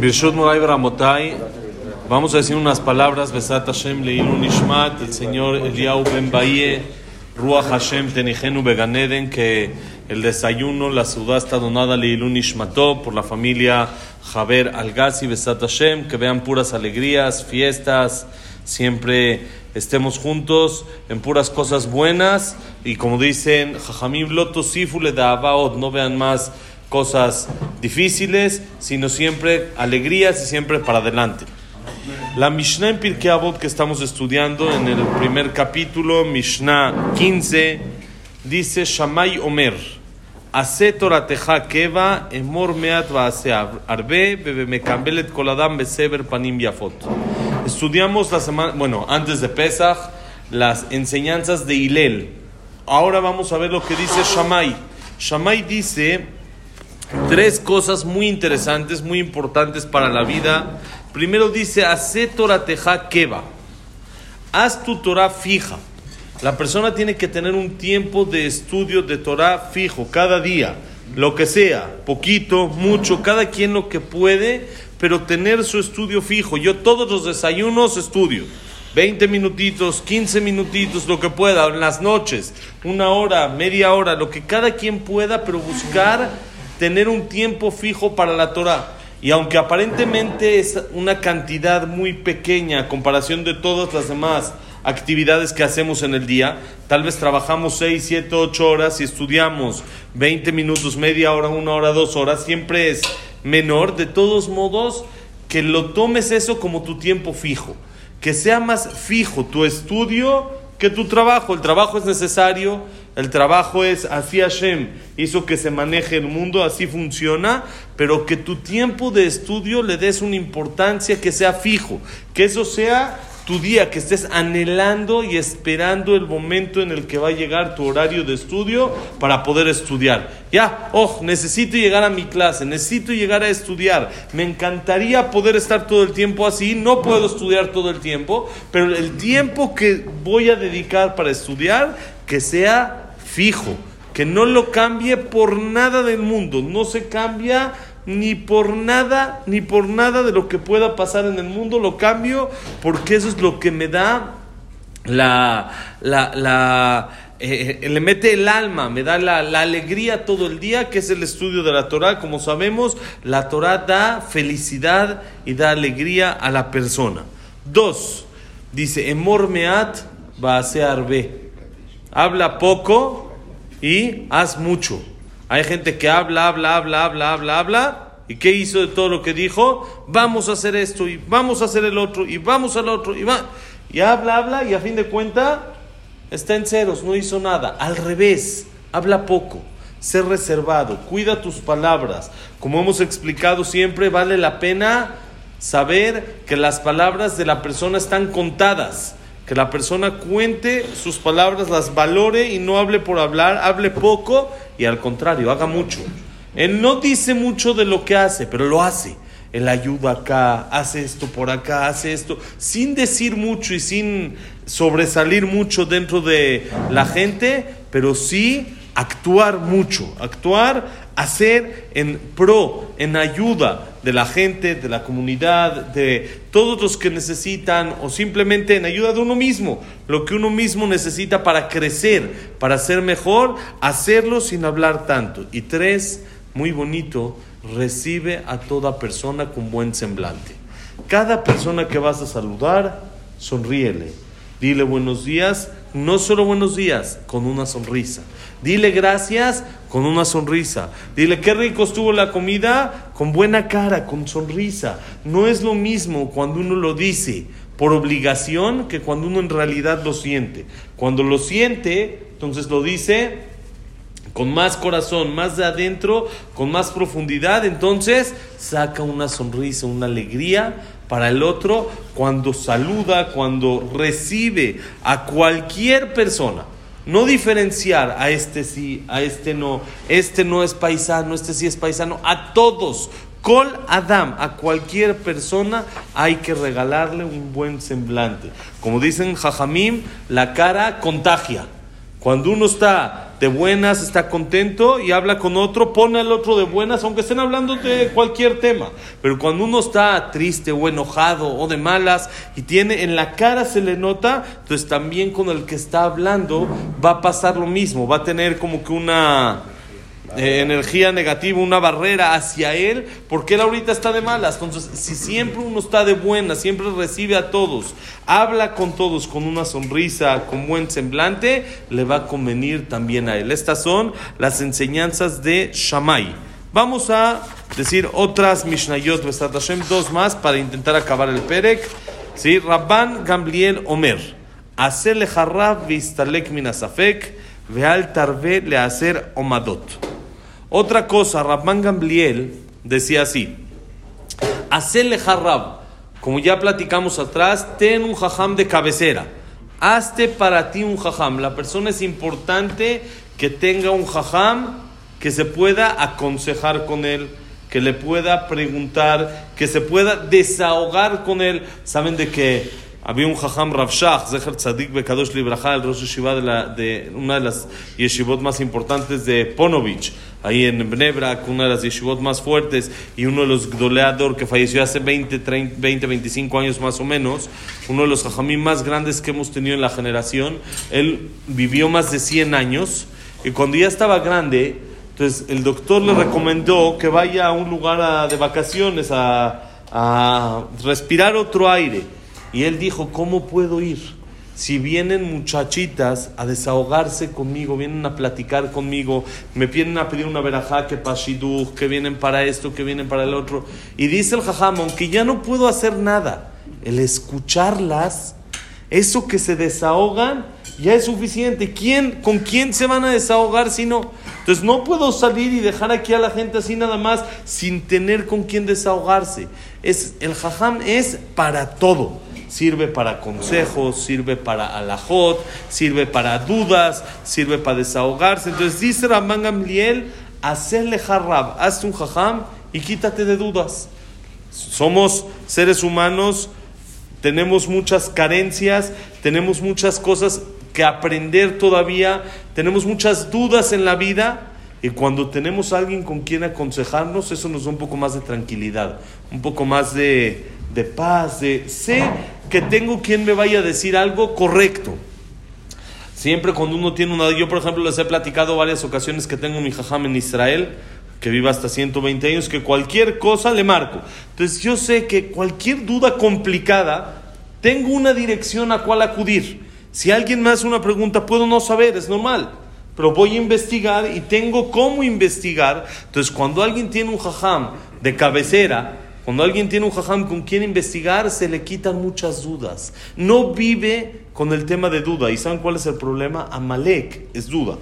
Birshut Moray Ramotai, vamos a decir unas palabras, Besat Hashem Leilun Ishmat, el señor Eliau Ben Baye, Ruach Hashem Tenigenu Beganeden, que el desayuno, la ciudad está donada Leilun Ishmato por la familia Javer Algazi, Besat Hashem, que vean puras alegrías, fiestas, siempre estemos juntos en puras cosas buenas. Y como dicen, Jajamim Loto Sifule Davaot, no vean más cosas difíciles, sino siempre alegrías y siempre para adelante. La Mishnah en Pirkei Avot que estamos estudiando en el primer capítulo, Mishnah 15, dice Shamay Omer, Ase Torateja Keva, Emor Meat Vaase Arbe, Bebe Mekambelet Koladam Beseber Panim Yafot. Estudiamos la semana, bueno, antes de Pesach, las enseñanzas de Hilel. Ahora vamos a ver lo que dice Shamay. Shamay dice tres cosas muy interesantes, muy importantes para la vida. Primero dice, hace Torah teja keva. Haz tu Torah fija. La persona tiene que tener un tiempo de estudio de Torah fijo, cada día, lo que sea, poquito, mucho, cada quien lo que puede, pero tener su estudio fijo. Yo todos los desayunos estudio. 20 minutitos, 15 minutitos, lo que pueda, en las noches, una hora, media hora, lo que cada quien pueda, pero buscar tener un tiempo fijo para la Torah. Y aunque aparentemente es una cantidad muy pequeña a comparación de todas las demás actividades que hacemos en el día, tal vez trabajamos 6, 7, 8 horas y estudiamos 20 minutos, media hora, una hora, dos horas, siempre es menor. De todos modos, que lo tomes eso como tu tiempo fijo, que sea más fijo tu estudio que tu trabajo. El trabajo es necesario, el trabajo es así Hashem hizo que se maneje el mundo, así funciona, pero que tu tiempo de estudio le des una importancia que sea fijo, que eso sea tu día, que estés anhelando y esperando el momento en el que va a llegar tu horario de estudio para poder estudiar. Ya, oh, necesito llegar a mi clase, necesito llegar a estudiar. Me encantaría poder estar todo el tiempo así, no puedo estudiar todo el tiempo, pero el tiempo que voy a dedicar para estudiar, que sea fijo, que no lo cambie por nada del mundo, no se cambia ni por nada, ni por nada de lo que pueda pasar en el mundo, lo cambio porque eso es lo que me da la, la, la eh, le mete el alma, me da la, la, alegría todo el día, que es el estudio de la Torah. Como sabemos, la Torah da felicidad y da alegría a la persona. Dos, dice, Emor meat va a ser. Habla poco y haz mucho. Hay gente que habla, habla, habla, habla, habla, habla. ¿Y qué hizo de todo lo que dijo? Vamos a hacer esto y vamos a hacer el otro y vamos al otro y va. Y habla, habla y a fin de cuenta está en ceros, no hizo nada. Al revés, habla poco. Sé reservado, cuida tus palabras. Como hemos explicado siempre, vale la pena saber que las palabras de la persona están contadas que la persona cuente sus palabras, las valore y no hable por hablar, hable poco y al contrario, haga mucho. Él no dice mucho de lo que hace, pero lo hace. Él ayuda acá, hace esto por acá, hace esto, sin decir mucho y sin sobresalir mucho dentro de la gente, pero sí actuar mucho, actuar, hacer en pro, en ayuda de la gente, de la comunidad, de todos los que necesitan o simplemente en ayuda de uno mismo, lo que uno mismo necesita para crecer, para ser mejor, hacerlo sin hablar tanto. Y tres, muy bonito, recibe a toda persona con buen semblante. Cada persona que vas a saludar, sonríele. Dile buenos días, no solo buenos días, con una sonrisa. Dile gracias con una sonrisa. Dile qué rico estuvo la comida con buena cara, con sonrisa. No es lo mismo cuando uno lo dice por obligación que cuando uno en realidad lo siente. Cuando lo siente, entonces lo dice con más corazón, más de adentro, con más profundidad, entonces saca una sonrisa, una alegría para el otro cuando saluda, cuando recibe a cualquier persona. No diferenciar a este sí, a este no, este no es paisano, este sí es paisano, a todos. Col Adam, a cualquier persona hay que regalarle un buen semblante. Como dicen Jajamim, la cara contagia. Cuando uno está de buenas, está contento y habla con otro, pone al otro de buenas, aunque estén hablando de cualquier tema. Pero cuando uno está triste o enojado o de malas y tiene en la cara se le nota, entonces también con el que está hablando va a pasar lo mismo, va a tener como que una eh, energía negativa, una barrera hacia él, porque él ahorita está de malas. Entonces, si siempre uno está de buena, siempre recibe a todos, habla con todos con una sonrisa, con buen semblante, le va a convenir también a él. Estas son las enseñanzas de Shammai. Vamos a decir otras Mishnayot Besat Hashem, dos más para intentar acabar el Perek. ¿Sí? Rabban Gamliel Omer. Hacerle jarrab vistalek minasafek, veal tarve le hacer omadot. Otra cosa, Rabban Gamliel decía así: Hacerle jarrab, como ya platicamos atrás, ten un jajam de cabecera. Hazte para ti un jajam. La persona es importante que tenga un jajam que se pueda aconsejar con él, que le pueda preguntar, que se pueda desahogar con él. Saben de que había un Jajam Rav Shach, Zecher Tzadik Bekadosh Libraja, el Rosh Yeshiva de, de una de las yeshivot más importantes de Ponovich, ahí en Bnebrak, una de las yeshivot más fuertes, y uno de los Gdoleador que falleció hace 20, 30, 20, 25 años más o menos, uno de los Jajamim más grandes que hemos tenido en la generación. Él vivió más de 100 años, y cuando ya estaba grande, entonces el doctor le recomendó que vaya a un lugar de vacaciones a respirar otro aire. Y él dijo, ¿cómo puedo ir? Si vienen muchachitas a desahogarse conmigo, vienen a platicar conmigo, me vienen a pedir una verajá que pashiduch, que vienen para esto, que vienen para el otro. Y dice el jajam, que ya no puedo hacer nada, el escucharlas, eso que se desahogan, ya es suficiente. ¿Quién, ¿Con quién se van a desahogar si no? Entonces no puedo salir y dejar aquí a la gente así nada más sin tener con quién desahogarse. Es, el jajam es para todo sirve para consejos, sirve para alajot, sirve para dudas, sirve para desahogarse. Entonces dice Ramán Gamliel, hacerle jarrab, hazte un jajam y quítate de dudas. Somos seres humanos, tenemos muchas carencias, tenemos muchas cosas que aprender todavía, tenemos muchas dudas en la vida. Y cuando tenemos a alguien con quien aconsejarnos, eso nos da un poco más de tranquilidad, un poco más de, de paz, de sé que tengo quien me vaya a decir algo correcto. Siempre cuando uno tiene una... Yo, por ejemplo, les he platicado varias ocasiones que tengo mi jajam en Israel, que vive hasta 120 años, que cualquier cosa le marco. Entonces yo sé que cualquier duda complicada, tengo una dirección a cual acudir. Si alguien me hace una pregunta, puedo no saber, es normal. Pero voy a investigar y tengo cómo investigar. Entonces, cuando alguien tiene un jajam de cabecera, cuando alguien tiene un jajam con quien investigar, se le quitan muchas dudas. No vive con el tema de duda. ¿Y saben cuál es el problema? Amalek es duda.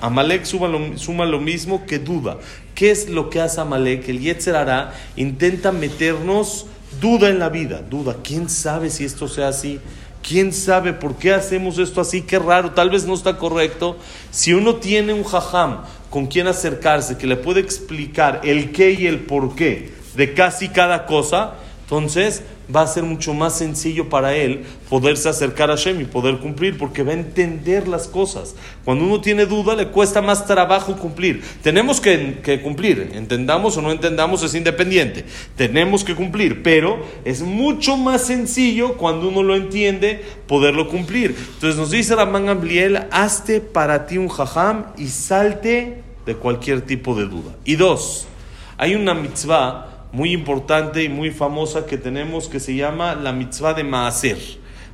Amalek suma lo, suma lo mismo que duda. ¿Qué es lo que hace Amalek? El Yetzer hará, intenta meternos duda en la vida. Duda. ¿Quién sabe si esto sea así? ¿Quién sabe por qué hacemos esto así? Qué raro, tal vez no está correcto. Si uno tiene un jajam con quien acercarse, que le puede explicar el qué y el por qué, de casi cada cosa, entonces va a ser mucho más sencillo para él poderse acercar a Hashem y poder cumplir, porque va a entender las cosas. Cuando uno tiene duda, le cuesta más trabajo cumplir. Tenemos que, que, cumplir, entendamos o no entendamos, es independiente. Tenemos que cumplir, pero es mucho más sencillo cuando uno lo entiende poderlo cumplir. Entonces nos dice Ramán Ambliel, hazte para ti un jajam y salte de cualquier tipo de duda. Y dos, hay una mitzvah muy importante y muy famosa que tenemos que se llama la mitzvah de Maaser.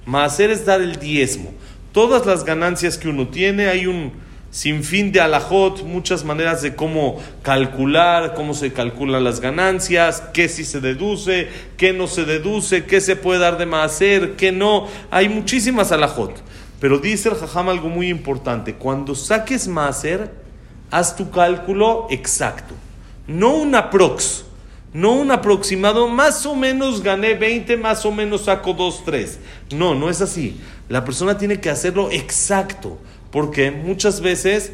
Maaser es dar el diezmo. Todas las ganancias que uno tiene, hay un sinfín de alajot, muchas maneras de cómo calcular, cómo se calculan las ganancias, qué sí se deduce, qué no se deduce, qué se puede dar de Maaser, qué no. Hay muchísimas alajot. Pero dice el jajam algo muy importante. Cuando saques Maaser, haz tu cálculo exacto. No una prox no un aproximado, más o menos gané 20, más o menos saco 2, 3. No, no es así. La persona tiene que hacerlo exacto, porque muchas veces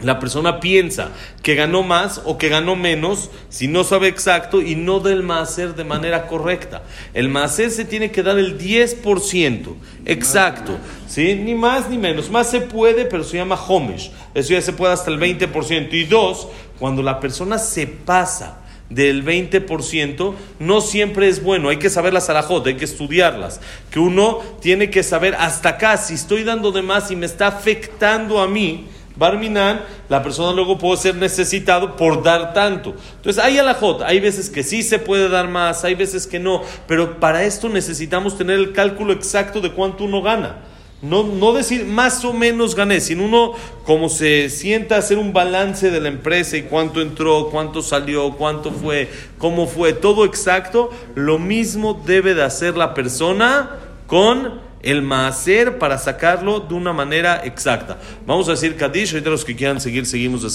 la persona piensa que ganó más o que ganó menos si no sabe exacto y no del maaser de manera correcta. El maaser se tiene que dar el 10% exacto, ¿sí? ni más ni menos. Más se puede, pero se llama homesh. Eso ya se puede hasta el 20%. Y dos, cuando la persona se pasa del 20%, no siempre es bueno. Hay que saber las alajot, hay que estudiarlas. Que uno tiene que saber hasta acá, si estoy dando de más y me está afectando a mí, Barminan, la persona luego puede ser necesitado por dar tanto. Entonces hay alajot, hay veces que sí se puede dar más, hay veces que no, pero para esto necesitamos tener el cálculo exacto de cuánto uno gana. No, no decir más o menos gané, sino uno como se sienta hacer un balance de la empresa y cuánto entró, cuánto salió, cuánto fue, cómo fue, todo exacto, lo mismo debe de hacer la persona con el maaser para sacarlo de una manera exacta. Vamos a decir Kadish, ahorita los que quieran seguir, seguimos de